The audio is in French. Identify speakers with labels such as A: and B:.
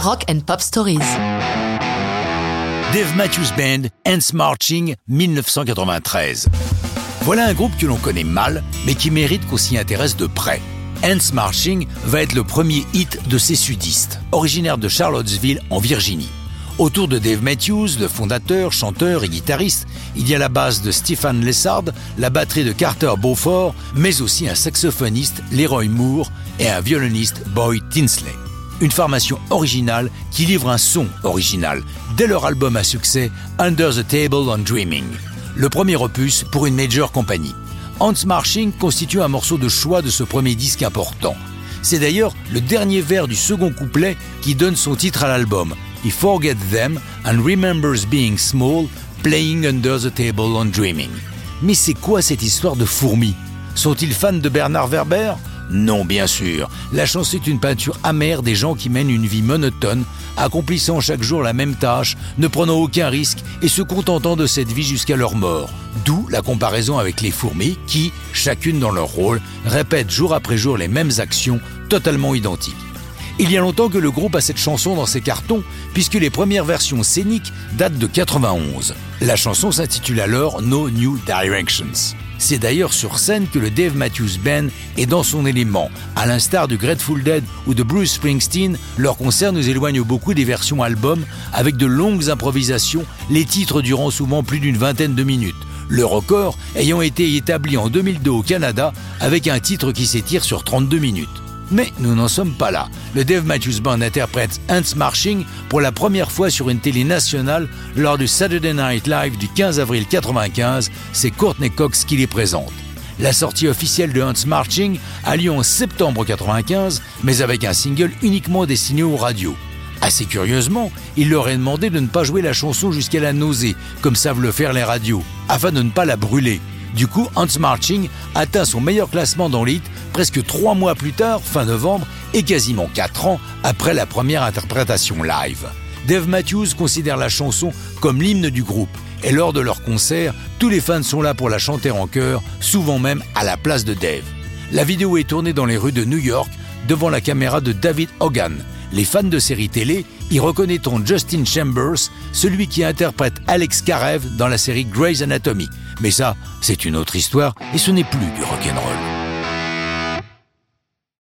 A: Rock and Pop Stories.
B: Dave Matthews Band, Ants Marching, 1993. Voilà un groupe que l'on connaît mal, mais qui mérite qu'on s'y intéresse de près. Ants Marching va être le premier hit de ces sudistes, originaires de Charlottesville, en Virginie. Autour de Dave Matthews, le fondateur, chanteur et guitariste, il y a la basse de Stephen Lessard, la batterie de Carter Beaufort, mais aussi un saxophoniste, Leroy Moore, et un violoniste, Boyd Tinsley. Une formation originale qui livre un son original dès leur album à succès Under the Table on Dreaming, le premier opus pour une major compagnie. Hans Marching constitue un morceau de choix de ce premier disque important. C'est d'ailleurs le dernier vers du second couplet qui donne son titre à l'album, He forgets them and remembers being small, playing under the table on dreaming. Mais c'est quoi cette histoire de fourmis Sont-ils fans de Bernard Werber? Non, bien sûr. La chanson est une peinture amère des gens qui mènent une vie monotone, accomplissant chaque jour la même tâche, ne prenant aucun risque et se contentant de cette vie jusqu'à leur mort. D'où la comparaison avec les fourmis qui, chacune dans leur rôle, répètent jour après jour les mêmes actions totalement identiques. Il y a longtemps que le groupe a cette chanson dans ses cartons, puisque les premières versions scéniques datent de 91. La chanson s'intitule alors No New Directions. C'est d'ailleurs sur scène que le Dave Matthews Band est dans son élément. À l'instar du Grateful Dead ou de Bruce Springsteen, leur concert nous éloigne beaucoup des versions albums avec de longues improvisations, les titres durant souvent plus d'une vingtaine de minutes. Le record ayant été établi en 2002 au Canada avec un titre qui s'étire sur 32 minutes. Mais nous n'en sommes pas là. Le Dave Matthews Band interprète Ants Marching pour la première fois sur une télé nationale lors du Saturday Night Live du 15 avril 1995. C'est Courtney Cox qui les présente. La sortie officielle de Ants Marching a lieu en septembre 1995, mais avec un single uniquement destiné aux radios. Assez curieusement, il leur est demandé de ne pas jouer la chanson jusqu'à la nausée, comme savent le faire les radios, afin de ne pas la brûler. Du coup, Hans Marching atteint son meilleur classement dans l'hit presque trois mois plus tard, fin novembre, et quasiment quatre ans après la première interprétation live. Dave Matthews considère la chanson comme l'hymne du groupe, et lors de leur concert, tous les fans sont là pour la chanter en chœur, souvent même à la place de Dave. La vidéo est tournée dans les rues de New York, devant la caméra de David Hogan. Les fans de séries télé y reconnaîtront Justin Chambers, celui qui interprète Alex Karev dans la série Grey's Anatomy. Mais ça, c'est une autre histoire et ce n'est plus du rock'n'roll.